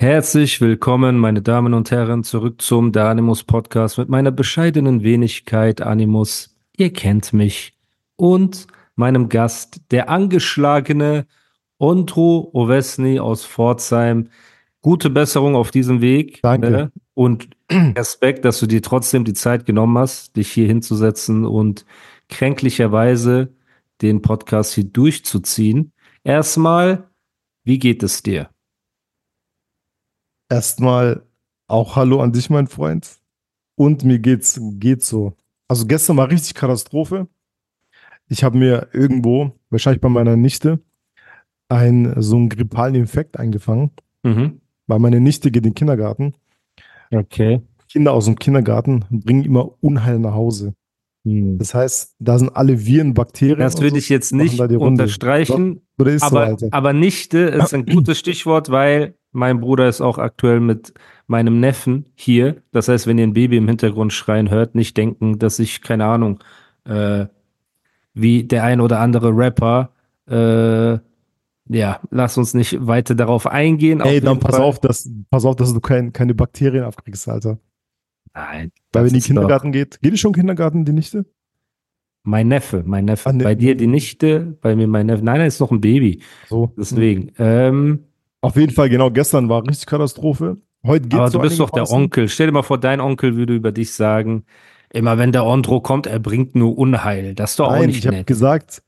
Herzlich willkommen, meine Damen und Herren, zurück zum Der Animus Podcast mit meiner bescheidenen Wenigkeit Animus. Ihr kennt mich. Und meinem Gast, der angeschlagene Ondro Ovesny aus Pforzheim. Gute Besserung auf diesem Weg. Danke. Ne? Und Respekt, dass du dir trotzdem die Zeit genommen hast, dich hier hinzusetzen und kränklicherweise den Podcast hier durchzuziehen. Erstmal, wie geht es dir? Erstmal auch Hallo an dich, mein Freund. Und mir geht's, geht's so. Also gestern war richtig Katastrophe. Ich habe mir irgendwo, wahrscheinlich bei meiner Nichte, einen so einen grippalen Infekt eingefangen. Mhm. Weil meine Nichte geht in den Kindergarten. Okay. Kinder aus dem Kindergarten bringen immer Unheil nach Hause. Hm. Das heißt, da sind alle Viren, Bakterien. Das würde so, ich jetzt nicht unterstreichen, Doch, Oder ist so, aber, Alter. aber Nichte ist ein gutes Stichwort, weil mein Bruder ist auch aktuell mit meinem Neffen hier. Das heißt, wenn ihr ein Baby im Hintergrund schreien hört, nicht denken, dass ich, keine Ahnung, äh, wie der ein oder andere Rapper, äh, ja, lass uns nicht weiter darauf eingehen. Ey, dann pass Fall- auf, dass, pass auf, dass du kein, keine Bakterien abkriegst, Alter. Nein, Weil wenn die ist doch Kindergarten geht, geht die schon Kindergarten, die Nichte? Mein Neffe, mein Neffe. Ah, ne- bei dir die Nichte, bei mir mein Neffe. Nein, er ist noch ein Baby. So. Deswegen. Ähm, Auf jeden Fall, genau, gestern war richtig Katastrophe. Heute geht's Aber du bist doch der. Onkel. Stell dir mal vor, dein Onkel würde über dich sagen, immer wenn der Ondro kommt, er bringt nur Unheil. Das ist doch auch Nein, nicht ich habe gesagt,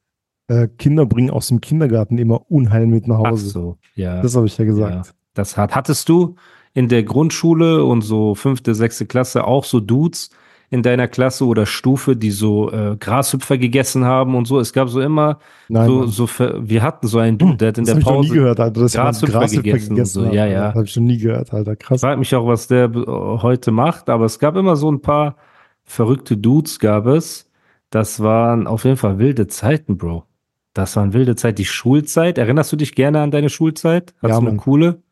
äh, Kinder bringen aus dem Kindergarten immer Unheil mit nach Ach Hause. so, ja. Das habe ich ja ja. gesagt. Das hat. Hattest du in der Grundschule und so fünfte, sechste Klasse auch so Dudes in deiner Klasse oder Stufe, die so äh, Grashüpfer gegessen haben und so? Es gab so immer Nein, so, so, wir hatten so einen Dude, der hat in das der habe ich noch nie Pause. gehört, Alter. Das Grashüpfer gegessen und so. Ja, ja. Das habe ich schon nie gehört, Alter. Krass. Ich frage mich auch, was der äh, heute macht, aber es gab immer so ein paar verrückte Dudes, gab es. Das waren auf jeden Fall wilde Zeiten, Bro. Das waren wilde Zeit. Die Schulzeit, erinnerst du dich gerne an deine Schulzeit? Hast Ja, du eine Mann. coole?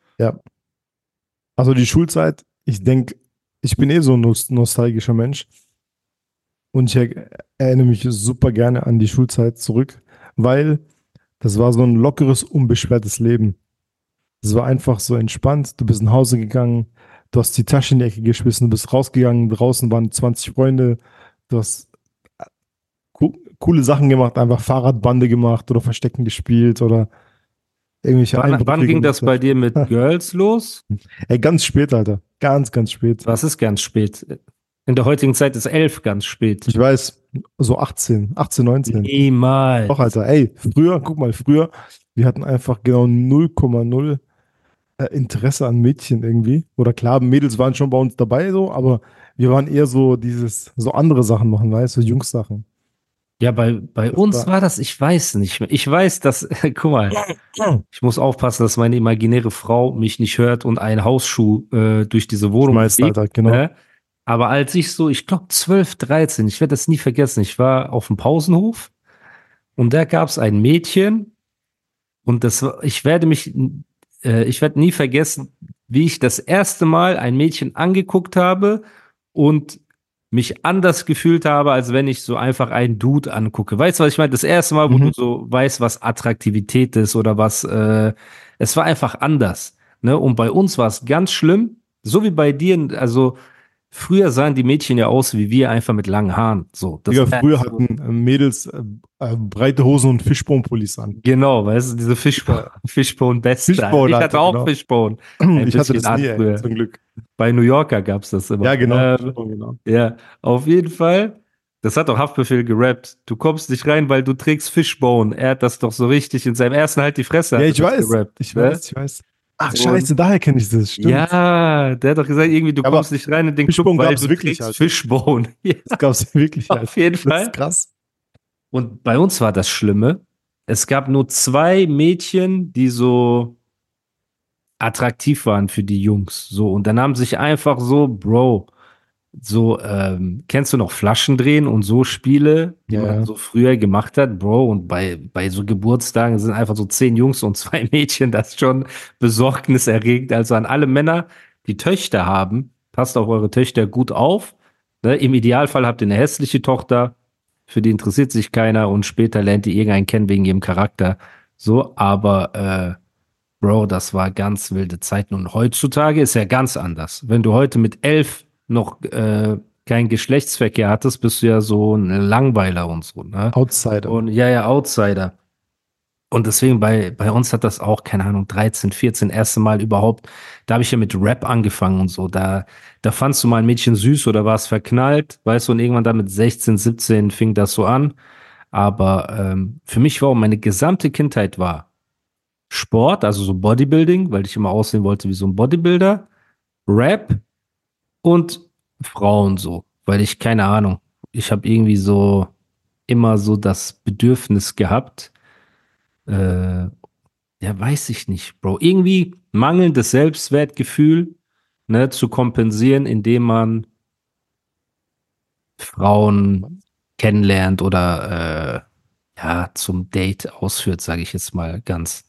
Also die Schulzeit, ich denke, ich bin eh so ein nost- nostalgischer Mensch. Und ich er erinnere mich super gerne an die Schulzeit zurück, weil das war so ein lockeres, unbeschwertes Leben. Es war einfach so entspannt. Du bist nach Hause gegangen, du hast die Tasche in die Ecke geschmissen, du bist rausgegangen, draußen waren 20 Freunde, du hast äh, co coole Sachen gemacht, einfach Fahrradbande gemacht oder Verstecken gespielt oder irgendwelche Wann, wann ging das bei dir mit Girls los? Ey, ganz spät, Alter. Ganz, ganz spät. Was ist ganz spät? In der heutigen Zeit ist elf ganz spät. Ich weiß, so 18, 18, 19. Niemals. Doch, Alter, ey, früher, guck mal, früher, wir hatten einfach genau 0,0 äh, Interesse an Mädchen irgendwie. Oder klar, Mädels waren schon bei uns dabei so, aber wir waren eher so dieses, so andere Sachen machen, weißt du, so Jungs-Sachen. Ja, bei, bei uns war- das, ich weiß nicht mehr. Ich weiß, dass, guck mal, ich muss aufpassen, dass meine imaginäre Frau mich nicht hört und einen Hausschuh äh, durch diese Wohnung Schmeißt, Alter, genau. ne? Aber als ich so, ich glaube 12, 13, ich werde das nie vergessen, ich war auf dem Pausenhof und da gab es ein Mädchen und das war, ich werde mich, äh, ich werde nie vergessen, wie ich das erste Mal ein Mädchen angeguckt habe und mich anders gefühlt habe, als wenn ich so einfach einen Dude angucke. Weißt du, was ich meine? Das erste Mal, wo Mhm. du so weißt, was Attraktivität ist oder was, äh, es war einfach anders. Ne? Und bei uns war es ganz schlimm, so wie bei dir, also früher sahen die Mädchen ja aus wie wir, einfach mit langen Haaren. So, das war- früher hatten äh, Mädels äh, äh, breite Hosen und Fischbonpullis an. Genau, weißt du, diese Fishbone, Fishbone. Fishbone ich hatte, auch genau. Fishbone. Ein ich hatte das nie, ey, früher. zum Glück. Bei New Yorker gab's das immer. Ja, genau. Fishbone, genau. Ja, auf jeden Fall. Das hat doch Haftbefehl gerappt. Du kommst nicht rein, weil du trägst Fishbone. Er hat das doch so richtig in seinem ersten Halt die Fresse. Ja, ich weiß, gerappt, ich ne? weiß, ich weiß. Ach, scheiße, daher kenne ich das, stimmt. Ja, der hat doch gesagt, irgendwie, du Aber kommst nicht rein in den Club, weil du wirklich, Alter. Fishbone. Ja, Das gab's wirklich. auf jeden Das Fall. ist krass. Und bei uns war das Schlimme, es gab nur zwei Mädchen, die so attraktiv waren für die Jungs. So, und dann haben sich einfach so, Bro, so, ähm, kennst du noch Flaschendrehen und so Spiele, die Ja, man so früher gemacht hat, Bro, und bei, bei so Geburtstagen sind einfach so zehn Jungs und zwei Mädchen, das schon besorgniserregend. Also an alle Männer, die Töchter haben, passt auf eure Töchter gut auf. Ne? Im Idealfall habt ihr eine hässliche Tochter, für die interessiert sich keiner und später lernt ihr irgendeinen kennen wegen ihrem Charakter. So, aber äh, Bro, das war ganz wilde Zeiten. Und heutzutage ist ja ganz anders. Wenn du heute mit elf noch äh, keinen Geschlechtsverkehr hattest, bist du ja so ein Langweiler und so. Ne? Outsider. Und ja, ja, Outsider. Und deswegen bei, bei uns hat das auch, keine Ahnung, 13, 14, erste Mal überhaupt, da habe ich ja mit Rap angefangen und so. Da, da fandst du mal ein Mädchen süß oder warst verknallt, weißt du, und irgendwann dann mit 16, 17 fing das so an. Aber ähm, für mich war meine gesamte Kindheit war Sport, also so Bodybuilding, weil ich immer aussehen wollte wie so ein Bodybuilder, Rap und Frauen so, weil ich keine Ahnung, ich habe irgendwie so immer so das Bedürfnis gehabt, äh, ja, weiß ich nicht, Bro, irgendwie mangelndes Selbstwertgefühl, ne, zu kompensieren, indem man Frauen kennenlernt oder äh, ja, zum Date ausführt, sage ich jetzt mal ganz,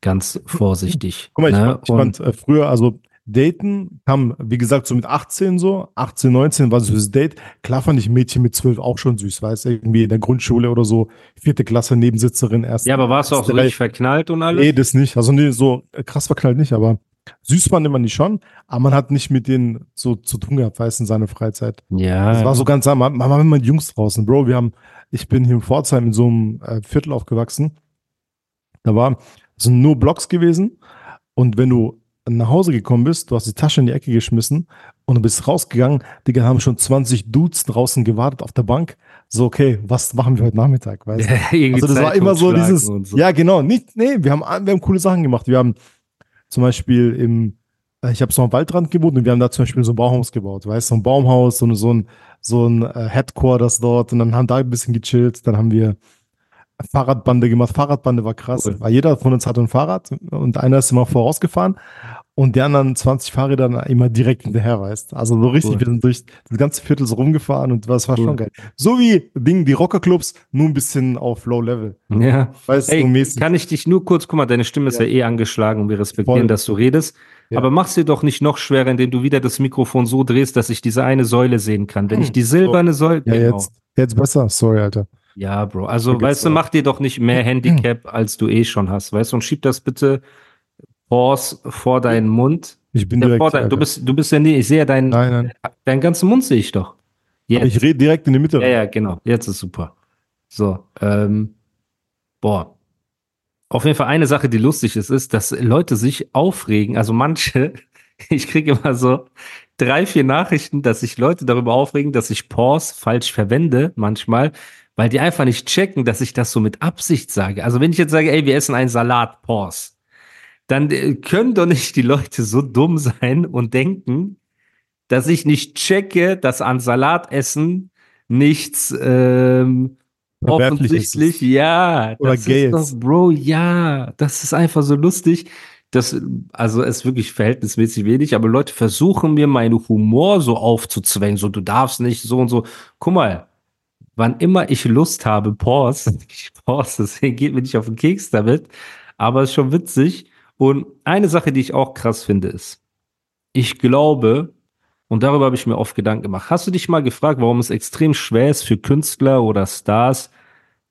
ganz vorsichtig. Guck mal, ich, ne? fand, ich fand äh, früher, also Daten kam, wie gesagt, so mit 18 so, 18, 19 war so das Date. Klar fand ich Mädchen mit 12 auch schon süß, weißt du, irgendwie in der Grundschule oder so, vierte Klasse Nebensitzerin erst. ja, aber warst du auch so richtig verknallt und alles? Nee, das nicht. Also nee, so krass verknallt nicht, aber süß fand man die schon, aber man hat nicht mit denen so zu tun gehabt, weißt du, in seiner Freizeit. ja. Das war so ganz anders. Man war mit Jungs draußen. Bro, wir haben, ich bin hier in Pforzheim in so einem äh, Viertel aufgewachsen. Da war, es sind nur Blocks gewesen. Und wenn du nach Hause gekommen bist, du hast die Tasche in die Ecke geschmissen und du bist rausgegangen, Digga, haben schon 20 Dudes draußen gewartet auf der Bank. So, okay, was machen wir heute Nachmittag, weißt du? Irgendwie Also das war immer so dieses, so. ja genau, nicht, nee, wir haben, wir haben coole Sachen gemacht. Wir haben zum Beispiel im, äh, ich habe so am Waldrand gewohnt und wir haben da zum Beispiel so ein Baumhaus gebaut, weißt du, so ein Baumhaus, so, eine- so ein, so ein äh, Headquarters dort und dann haben da ein bisschen gechillt, dann haben wir Fahrradbande gemacht. Fahrradbande war krass, Cool. weil jeder von uns hatte ein Fahrrad und einer ist immer vorausgefahren und die anderen 20 Fahrräder immer direkt hinterher, weißt Also so richtig, Cool. wir sind durch das ganze Viertel so rumgefahren und das war Cool. schon geil. So wie Ding, die Rockerclubs, nur ein bisschen auf Low Level. Ja. Weißt du, Ey, so mäßig. kann ich dich nur kurz, guck mal, deine Stimme ist ja, Ja. eh angeschlagen und wir respektieren, Voll. dass du redest. Ja. Aber mach's dir doch nicht noch schwerer, indem du wieder das Mikrofon so drehst, dass ich diese eine Säule sehen kann. Wenn ich die silberne Säule. Ja, genau. jetzt, jetzt besser. Sorry, Alter. Ja, Bro. Also, weißt du, mach dir doch nicht mehr Handicap, als du eh schon hast. Weißt du, und schieb das bitte Pause vor deinen Mund. Ich bin Ja, direkt. dein, du bist, du bist ja nie, ich sehe ja deinen, nein, nein. deinen ganzen Mund sehe ich doch. Jetzt. Ich rede direkt in die Mitte. Ja, ja, genau. Jetzt ist super. So, ähm, boah. Auf jeden Fall eine Sache, die lustig ist, ist, dass Leute sich aufregen. Also manche, ich kriege immer so drei, vier Nachrichten, dass sich Leute darüber aufregen, dass ich Pause falsch verwende manchmal, weil die einfach nicht checken, dass ich das so mit Absicht sage. Also wenn ich jetzt sage, ey, wir essen einen Salat, Pause, dann äh, können doch nicht die Leute so dumm sein und denken, dass ich nicht checke, dass an Salatessen nichts ähm, offensichtlich, ja, Oder das gay ist doch. Bro, ja, das ist einfach so lustig. Das, also es ist wirklich verhältnismäßig wenig, aber Leute versuchen mir meinen Humor so aufzuzwängen, so du darfst nicht so und so. Guck mal, wann immer ich Lust habe, Pause, ich pause, deswegen geht mir nicht auf den Keks damit, aber es ist schon witzig. Und eine Sache, die ich auch krass finde, ist, ich glaube, und darüber habe ich mir oft Gedanken gemacht. Hast du dich mal gefragt, warum es extrem schwer ist für Künstler oder Stars,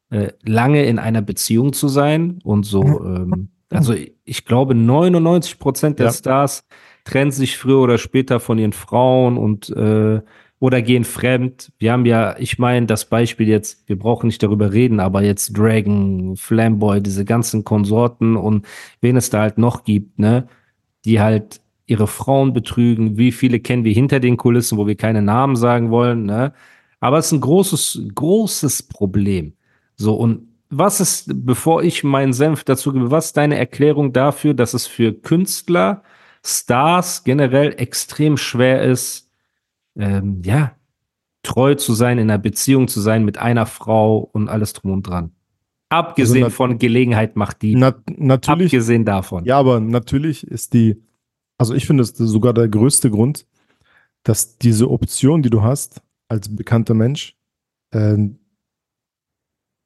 äh, lange in einer Beziehung zu sein und so, ähm, also ich glaube 99 Prozent der Ja. Stars trennen sich früher oder später von ihren Frauen und äh, oder gehen fremd. Wir haben ja, ich meine, das Beispiel jetzt, wir brauchen nicht darüber reden, aber jetzt Dragon, Flamboy, diese ganzen Konsorten und wen es da halt noch gibt, ne, die halt ihre Frauen betrügen. Wie viele kennen wir hinter den Kulissen, wo wir keine Namen sagen wollen, ne? Aber es ist ein großes, großes Problem. So, und was ist, bevor ich meinen Senf dazu gebe, was ist deine Erklärung dafür, dass es für Künstler, Stars generell extrem schwer ist, ähm, ja, treu zu sein, in einer Beziehung zu sein mit einer Frau und alles drum und dran? Abgesehen Also von Gelegenheit macht die. Na, natürlich, Abgesehen davon. ja, aber natürlich ist die, also ich finde, es ist sogar der größte Grund, dass diese Option, die du hast als bekannter Mensch, äh,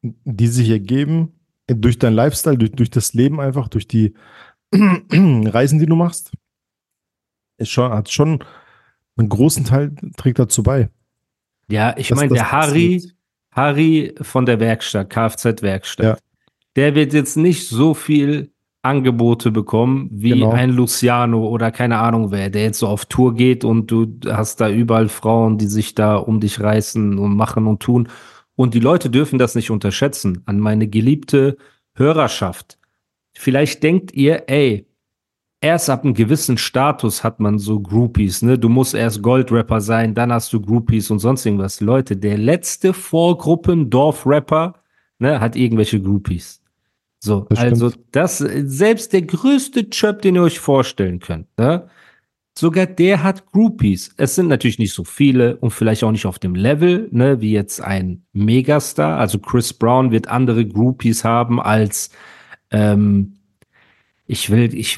die sich ergeben durch deinen Lifestyle, durch, durch das Leben einfach, durch die Reisen, die du machst, ist schon, hat schon einen großen Teil trägt dazu bei. Ja, ich meine, der Harry. Harry von der Werkstatt, Kfz-Werkstatt, Ja. der wird jetzt nicht so viel Angebote bekommen wie Genau. ein Luciano oder keine Ahnung wer, der jetzt so auf Tour geht und du hast da überall Frauen, die sich da um dich reißen und machen und tun. Und die Leute dürfen das nicht unterschätzen. An meine geliebte Hörerschaft. Vielleicht denkt ihr, ey, erst ab einem gewissen Status hat man so Groupies, ne? Du musst erst Goldrapper sein, dann hast du Groupies und sonst irgendwas. Leute, der letzte Vorgruppen-Dorfrapper, ne, hat irgendwelche Groupies. So, Das also stimmt. das, selbst der größte Chöp, den ihr euch vorstellen könnt, ne? Sogar der hat Groupies. Es sind natürlich nicht so viele und vielleicht auch nicht auf dem Level, ne, wie jetzt ein Megastar. Also Chris Brown wird andere Groupies haben als ähm, ich will, ich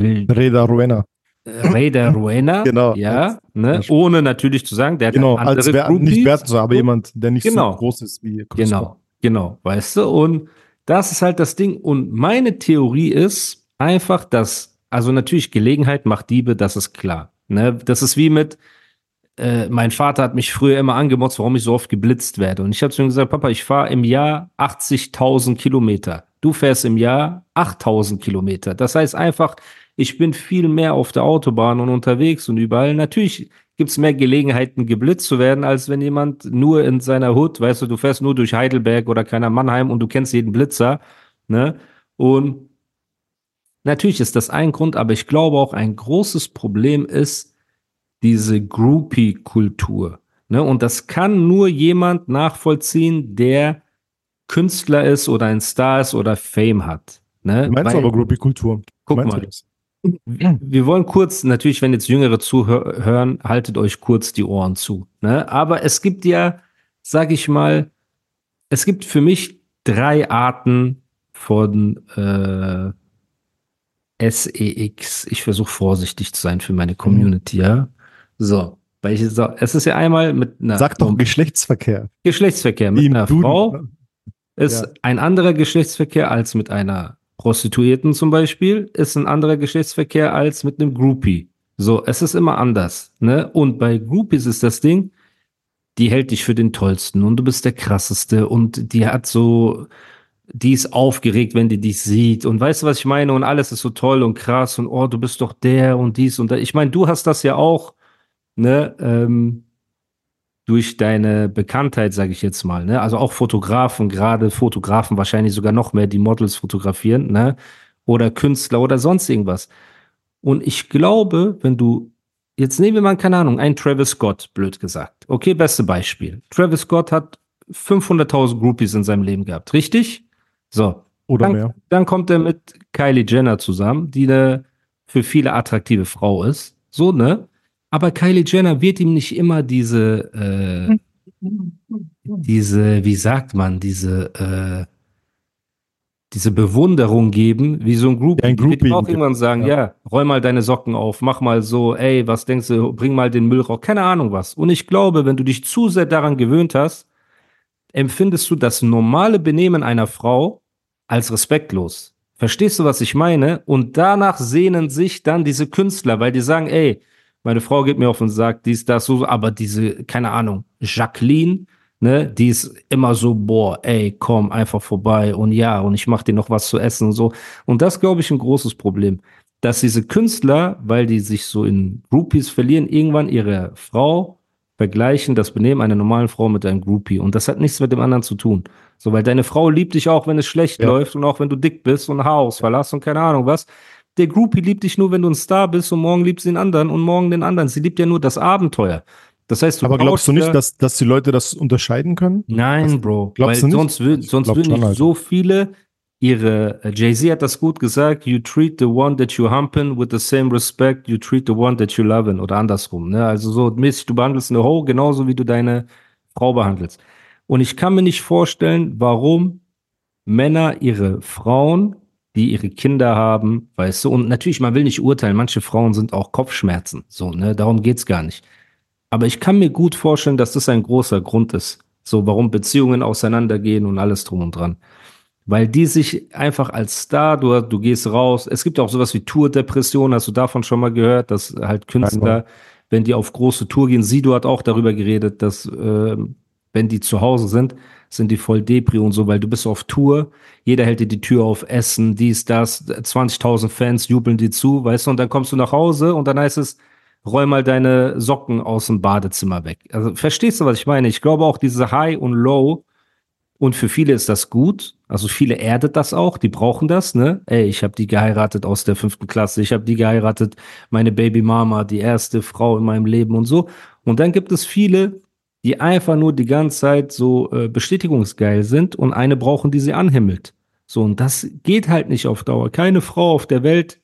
Reda Ruena. Raider Ruena, Genau. ja, ne, ohne natürlich zu sagen, der hat Genau, andere als wer, nicht werten so, aber jemand, der nicht Genau. so groß ist wie Chris. Genau, genau, weißt du? Und das ist halt das Ding. Und meine Theorie ist einfach, dass, also natürlich Gelegenheit macht Diebe, das ist klar. Ne? Das ist wie mit, äh, mein Vater hat mich früher immer angemotzt, warum ich so oft geblitzt werde. Und ich habe zu ihm gesagt, Papa, ich fahre im Jahr 80.000 Kilometer. Du fährst im Jahr 8.000 Kilometer. Das heißt einfach, ich bin viel mehr auf der Autobahn und unterwegs und überall. Natürlich gibt's mehr Gelegenheiten, geblitzt zu werden, als wenn jemand nur in seiner Hut, weißt du, du fährst nur durch Heidelberg oder keiner Mannheim und du kennst jeden Blitzer, ne? Und natürlich ist das ein Grund, aber ich glaube auch ein großes Problem ist diese Groupie-Kultur. Ne? Und das kann nur jemand nachvollziehen, der Künstler ist oder ein Star ist oder Fame hat. Ne? Du meinst Weil- aber Groupie-Kultur. Guck Meinst mal. Wir wollen kurz, natürlich, wenn jetzt Jüngere zuhören, haltet euch kurz die Ohren zu. Ne? Aber es gibt ja, sag ich mal, es gibt für mich drei Arten von äh, SEX. Ich versuche vorsichtig zu sein für meine Community, ja. So, weil ich es ist ja einmal mit einer Sag doch Geschlechtsverkehr. Geschlechtsverkehr mit im einer Duden. Frau ist Ja. ein anderer Geschlechtsverkehr als mit einer Prostituierten zum Beispiel, ist ein anderer Geschlechtsverkehr als mit einem Groupie. So, es ist immer anders. Ne? Und bei Groupies ist das Ding, die hält dich für den Tollsten und du bist der Krasseste und die hat so, die ist aufgeregt, wenn die dich sieht und weißt du, was ich meine? Und alles ist so toll und krass und oh, du bist doch der und dies und da. Ich meine, du hast das ja auch, ne? Ähm, durch deine Bekanntheit, sage ich jetzt mal, ne? Also auch Fotografen, gerade Fotografen wahrscheinlich sogar noch mehr, die Models fotografieren, ne? Oder Künstler oder sonst irgendwas. Und ich glaube, wenn du jetzt nehmen wir mal keine Ahnung, ein Travis Scott, blöd gesagt. Okay, beste Beispiel. Travis Scott hat 500.000 Groupies in seinem Leben gehabt, richtig? So. Oder Dann, mehr. dann kommt er mit Kylie Jenner zusammen, die eine für viele attraktive Frau ist. So, ne? Aber Kylie Jenner wird ihm nicht immer diese, äh, diese, wie sagt man, diese, äh, diese Bewunderung geben, wie so ein Groupie. Ein Groupie auch irgendwann sagen, ja. ja. räum mal deine Socken auf, mach mal so, ey, was denkst du, bring mal den Müll raus, keine Ahnung was. Und ich glaube, wenn du dich zu sehr daran gewöhnt hast, empfindest du das normale Benehmen einer Frau als respektlos. Verstehst du, was ich meine? Und danach sehnen sich dann diese Künstler, weil die sagen, ey, meine Frau geht mir auf und sagt, dies, das, so, aber diese, keine Ahnung, Jacqueline, ne, die ist immer so, boah, ey, komm einfach vorbei und ja, und ich mach dir noch was zu essen und so. Und das, glaube ich, ein großes Problem, dass diese Künstler, weil die sich so in Groupies verlieren, irgendwann ihre Frau vergleichen das Benehmen einer normalen Frau mit einem Groupie. Und das hat nichts mit dem anderen zu tun. So, weil deine Frau liebt dich auch, wenn es schlecht Ja. läuft und auch wenn du dick bist und Haarausfall hast und keine Ahnung was. Der Groupie liebt dich nur, wenn du ein Star bist und morgen liebt sie den anderen und morgen den anderen. Sie liebt ja nur das Abenteuer. Das heißt, du Aber glaubst du nicht, dass, dass die Leute das unterscheiden können? Nein, Das- Bro. glaubst weil du nicht? sonst, wür sonst würden nicht Alter. so viele ihre, äh, Jay-Z hat das gut gesagt, you treat the one that you humpin with the same respect you treat the one that you lovin oder andersrum. Ne? Also so mäßig, du behandelst eine Ho genauso wie du deine Frau behandelst. Und ich kann mir nicht vorstellen, warum Männer ihre Frauen, die ihre Kinder haben, weißt du, und natürlich, man will nicht urteilen, manche Frauen sind auch Kopfschmerzen, so, ne, darum geht's gar nicht. Aber ich kann mir gut vorstellen, dass das ein großer Grund ist, so, warum Beziehungen auseinandergehen und alles drum und dran. Weil die sich einfach als Star, du, du gehst raus, es gibt auch sowas wie Tourdepression, hast du davon schon mal gehört, dass halt Künstler, wenn die auf große Tour gehen, Sido hat auch darüber geredet, dass äh, wenn die zu Hause sind, sind die voll Depri und so, weil du bist auf Tour, jeder hält dir die Tür auf, Essen, dies, das, 20.000 Fans jubeln dir zu, weißt du, und dann kommst du nach Hause und dann heißt es, räum mal deine Socken aus dem Badezimmer weg. Also verstehst du, was ich meine? Ich glaube auch diese High und Low und für viele ist das gut. Also viele erdet das auch, die brauchen das, ne? Ey, ich habe die geheiratet aus der fünften Klasse, ich habe die geheiratet, meine Baby Mama, die erste Frau in meinem Leben und so. Und dann gibt es viele, die einfach nur die ganze Zeit so äh, bestätigungsgeil sind und eine brauchen, die sie anhimmelt. So, und das geht halt nicht auf Dauer. Keine Frau auf der Welt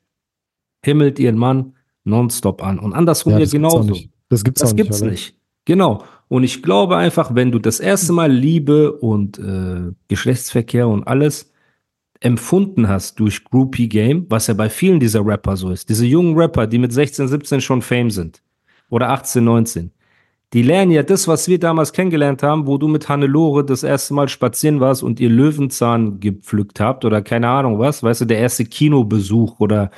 himmelt ihren Mann nonstop an. Und andersrum ja, gibt's auch genauso. nicht. Das gibt's Das gibt's Alter. nicht. Genau. Und ich glaube einfach, wenn du das erste Mal Liebe und äh, Geschlechtsverkehr und alles empfunden hast durch Groupie Game, was ja bei vielen dieser Rapper so ist, diese jungen Rapper, die mit 16, 17 schon Fame sind oder 18, 19, die lernen ja das, was wir damals kennengelernt haben, wo du mit Hannelore das erste Mal spazieren warst und ihr Löwenzahn gepflückt habt oder keine Ahnung was, weißt du, der erste Kinobesuch oder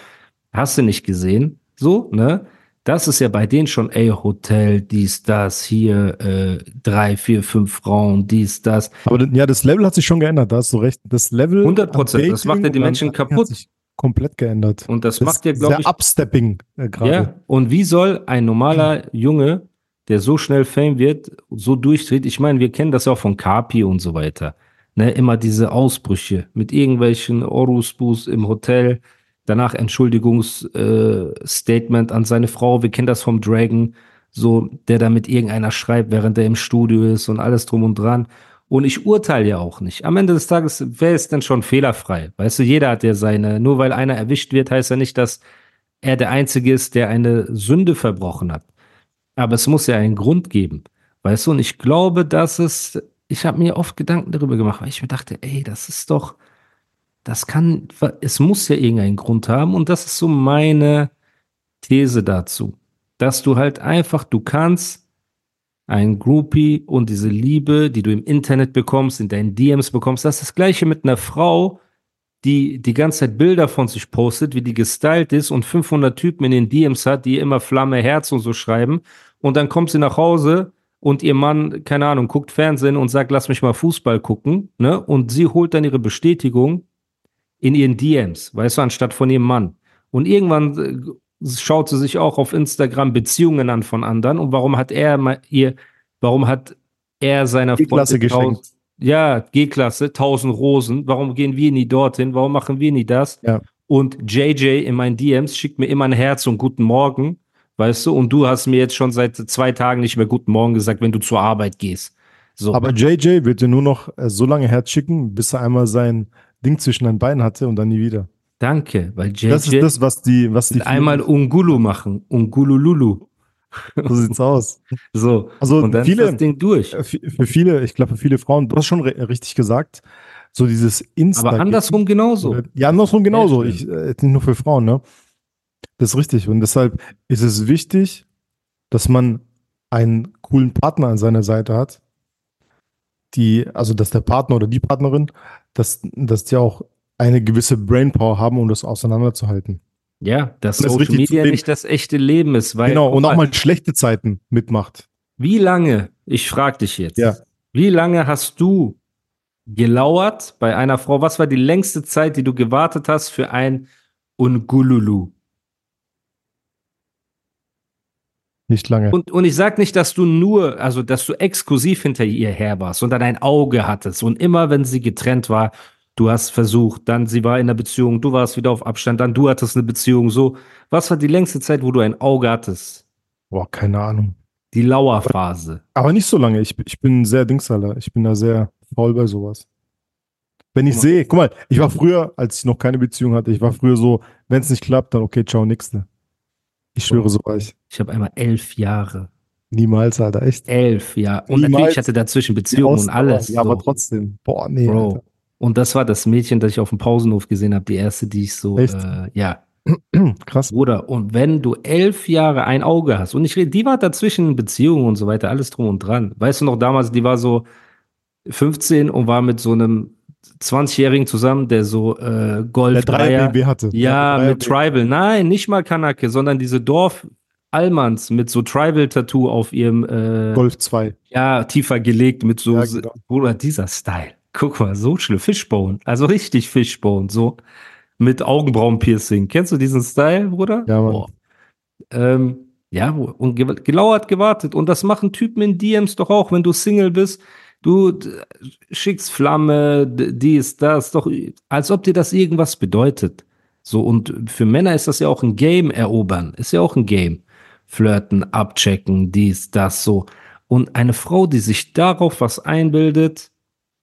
hast du nicht gesehen, so, ne? Das ist ja bei denen schon, ey, Hotel, dies, das, hier, äh, drei, vier, fünf Frauen, dies, das. Aber ja, das Level hat sich schon geändert, da hast du recht. Das Level. 100%, an das macht ja die Menschen kaputt. Hat sich komplett geändert. Und das, Das macht ja, glaube ich, Upstepping äh, gerade. Ja, und wie soll ein normaler Junge, der so schnell Fame wird, so durchdreht? Ich meine, wir kennen das ja auch von Kapi und so weiter. Ne, immer diese Ausbrüche mit irgendwelchen Orusbus im Hotel, danach Entschuldigungsstatement äh, an seine Frau. Wir kennen das vom Dragon, so der da mit irgendeiner schreibt, während er im Studio ist und alles drum und dran. Und ich urteile ja auch nicht. Am Ende des Tages, wer ist denn schon fehlerfrei? Weißt du, jeder hat ja seine, nur weil einer erwischt wird, heißt ja nicht, dass er der Einzige ist, der eine Sünde verbrochen hat. Aber es muss ja einen Grund geben. Weißt du, und ich glaube, dass es, ich habe mir oft Gedanken darüber gemacht, weil ich mir dachte, ey, das ist doch, das kann, es muss ja irgendeinen Grund haben. Und das ist so meine These dazu. Dass du halt einfach, du kannst ein Groupie und diese Liebe, die du im Internet bekommst, in deinen DMs bekommst, das ist das gleiche mit einer Frau, die die ganze Zeit Bilder von sich postet, wie die gestylt ist und 500 Typen in den DMs hat, die immer Flamme, Herz und so schreiben. Und dann kommt sie nach Hause und ihr Mann, keine Ahnung, guckt Fernsehen und sagt, lass mich mal Fußball gucken, ne? Und sie holt dann ihre Bestätigung in ihren DMs, weißt du, anstatt von ihrem Mann. Und irgendwann äh, schaut sie sich auch auf Instagram Beziehungen an von anderen. Und warum hat er mal ihr, warum hat er seiner Freundin. Ja, G-Klasse, 1000 Rosen. Warum gehen wir nie dorthin? Warum machen wir nie das? Ja. Und JJ in meinen DMs schickt mir immer ein Herz und guten Morgen, weißt du? Und du hast mir jetzt schon seit zwei Tagen nicht mehr guten Morgen gesagt, wenn du zur Arbeit gehst. So. Aber JJ wird dir nur noch äh, so lange Herz schicken, bis er einmal sein Ding zwischen den Beinen hatte und dann nie wieder. Danke, weil JJ Das ist das, was die, was die einmal Ungulu machen. Ungulululu. so sieht's aus. So. Also und dann viele, ist das Ding durch. Äh, Für viele, ich glaube, für viele Frauen, du hast schon richtig gesagt, so dieses Insta. Aber andersrum genauso. Ja, andersrum genauso. Ich, äh, nicht nur für Frauen, ne? Das ist richtig. Und deshalb ist es wichtig, dass man einen coolen Partner an seiner Seite hat, die, also dass der Partner oder die Partnerin, dass, dass die auch eine gewisse Brainpower haben, um das auseinanderzuhalten. Ja, dass das Social Media nicht das echte Leben ist. Weil, genau, und auch mal, schlechte Zeiten mitmacht. Wie lange, ich frage dich jetzt, Ja. wie lange hast du gelauert bei einer Frau? Was war die längste Zeit, die du gewartet hast für ein Ungululu? Nicht lange. Und, und ich sag nicht, dass du nur, also dass du exklusiv hinter ihr her warst, sondern ein Auge hattest. Und immer, wenn sie getrennt war, du hast versucht, dann sie war in einer Beziehung, du warst wieder auf Abstand, dann du hattest eine Beziehung. So, was war die längste Zeit, wo du ein Auge hattest? Boah, keine Ahnung. Die Lauerphase. Aber nicht so lange. Ich, ich bin sehr Dingsaler. Ich bin da sehr faul bei sowas. Wenn ich sehe, guck mal, ich war früher, als ich noch keine Beziehung hatte, ich war früher so, wenn es nicht klappt, dann okay, ciao, nächste. Ich schwöre, so war ich. Ich habe einmal elf Jahre. Niemals, Alter, echt. Elf, ja. Und Niemals. natürlich hatte dazwischen Beziehungen und alles. Ja, aber so. trotzdem. Boah, nee. Bro. Alter. Und das war das Mädchen, das ich auf dem Pausenhof gesehen habe, die erste, die ich so, äh, ja, Krass. Bruder. Und wenn du elf Jahre ein Auge hast, und ich rede, die war dazwischen in Beziehungen und so weiter, alles drum und dran. Weißt du noch damals, die war so 15 und war mit so einem 20-Jährigen zusammen, der so äh, Golf Der 3 Dreier, BMW hatte. ja, mit 3er Tribal. Nein, nicht mal Kanake, sondern diese Dorf Allmanns mit so Tribal-Tattoo auf ihrem äh, Golf 2. ja, tiefer gelegt mit so, Ja, genau. Bruder, dieser Style. Guck mal, so schlimm. Fishbone. Also richtig Fishbone, so. Mit Augenbrauenpiercing. Kennst du diesen Style, Bruder? Ja, Mann. Ähm, ja, und ge gelauert, gewartet. Und das machen Typen in DMs doch auch, wenn du Single bist. Du schickst Flamme, dies, das, doch, als ob dir das irgendwas bedeutet. So, und für Männer ist das ja auch ein Game erobern. Ist ja auch ein Game. Flirten, abchecken, dies, das, so. Und eine Frau, die sich darauf was einbildet,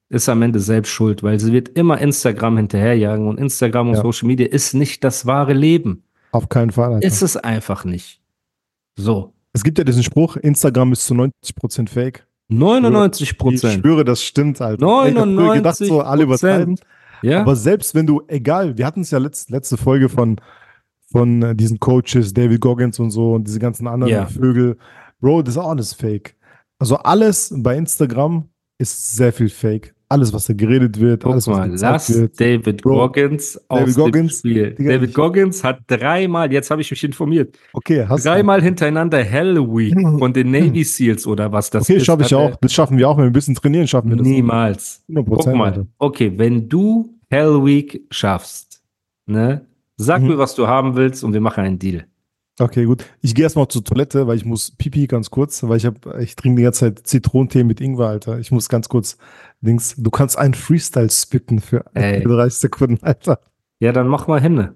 ist am Ende selbst schuld, weil sie wird immer Instagram hinterherjagen und Instagram und Ja. Social Media ist nicht das wahre Leben. Auf keinen Fall, Alter. Ist es einfach nicht. So. es gibt ja diesen Spruch, Instagram ist zu 90% fake. 99 Ich Prozent. schwöre, das stimmt, Alter. Ich hab früher gedacht, so alle 99%. übertreiben. Ja. Aber selbst wenn du, egal, wir hatten es ja letzt, letzte Folge von, von äh, diesen Coaches, David Goggins und so und diese ganzen anderen Ja. Vögel. Bro, das ist auch alles fake. Also alles bei Instagram ist sehr viel fake. Alles, was da geredet wird, Guck alles, mal, lass wird. David Bro, Goggins aus David dem Goggins, Spiel. Digga, David Goggins hat dreimal, jetzt habe ich mich informiert, Okay, hast du. dreimal hintereinander Hell Week von den Navy Seals oder was das Okay, ist. schaffe ich auch. Das schaffen wir auch. Wenn wir ein bisschen trainieren, schaffen wir das. Niemals. 100%. Guck mal, okay, wenn du Hell Week schaffst, ne, sag Mhm. mir, was du haben willst und wir machen einen Deal. Okay, gut. Ich gehe erstmal zur Toilette, weil ich muss pipi ganz kurz, weil ich habe, ich trinke die ganze Zeit Zitronentee mit Ingwer, Alter. Ich muss ganz kurz Dings. Du kannst einen Freestyle spitten für Ey. 30 Sekunden, Alter. Ja, dann mach mal Hände.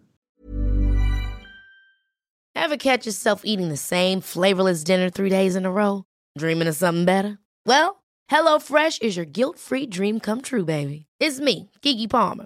Ever catch yourself eating the same flavorless dinner three days in a row? Dreaming of something better? Well, HelloFresh is your guilt free dream come true, baby. It's me, Kiki Palmer.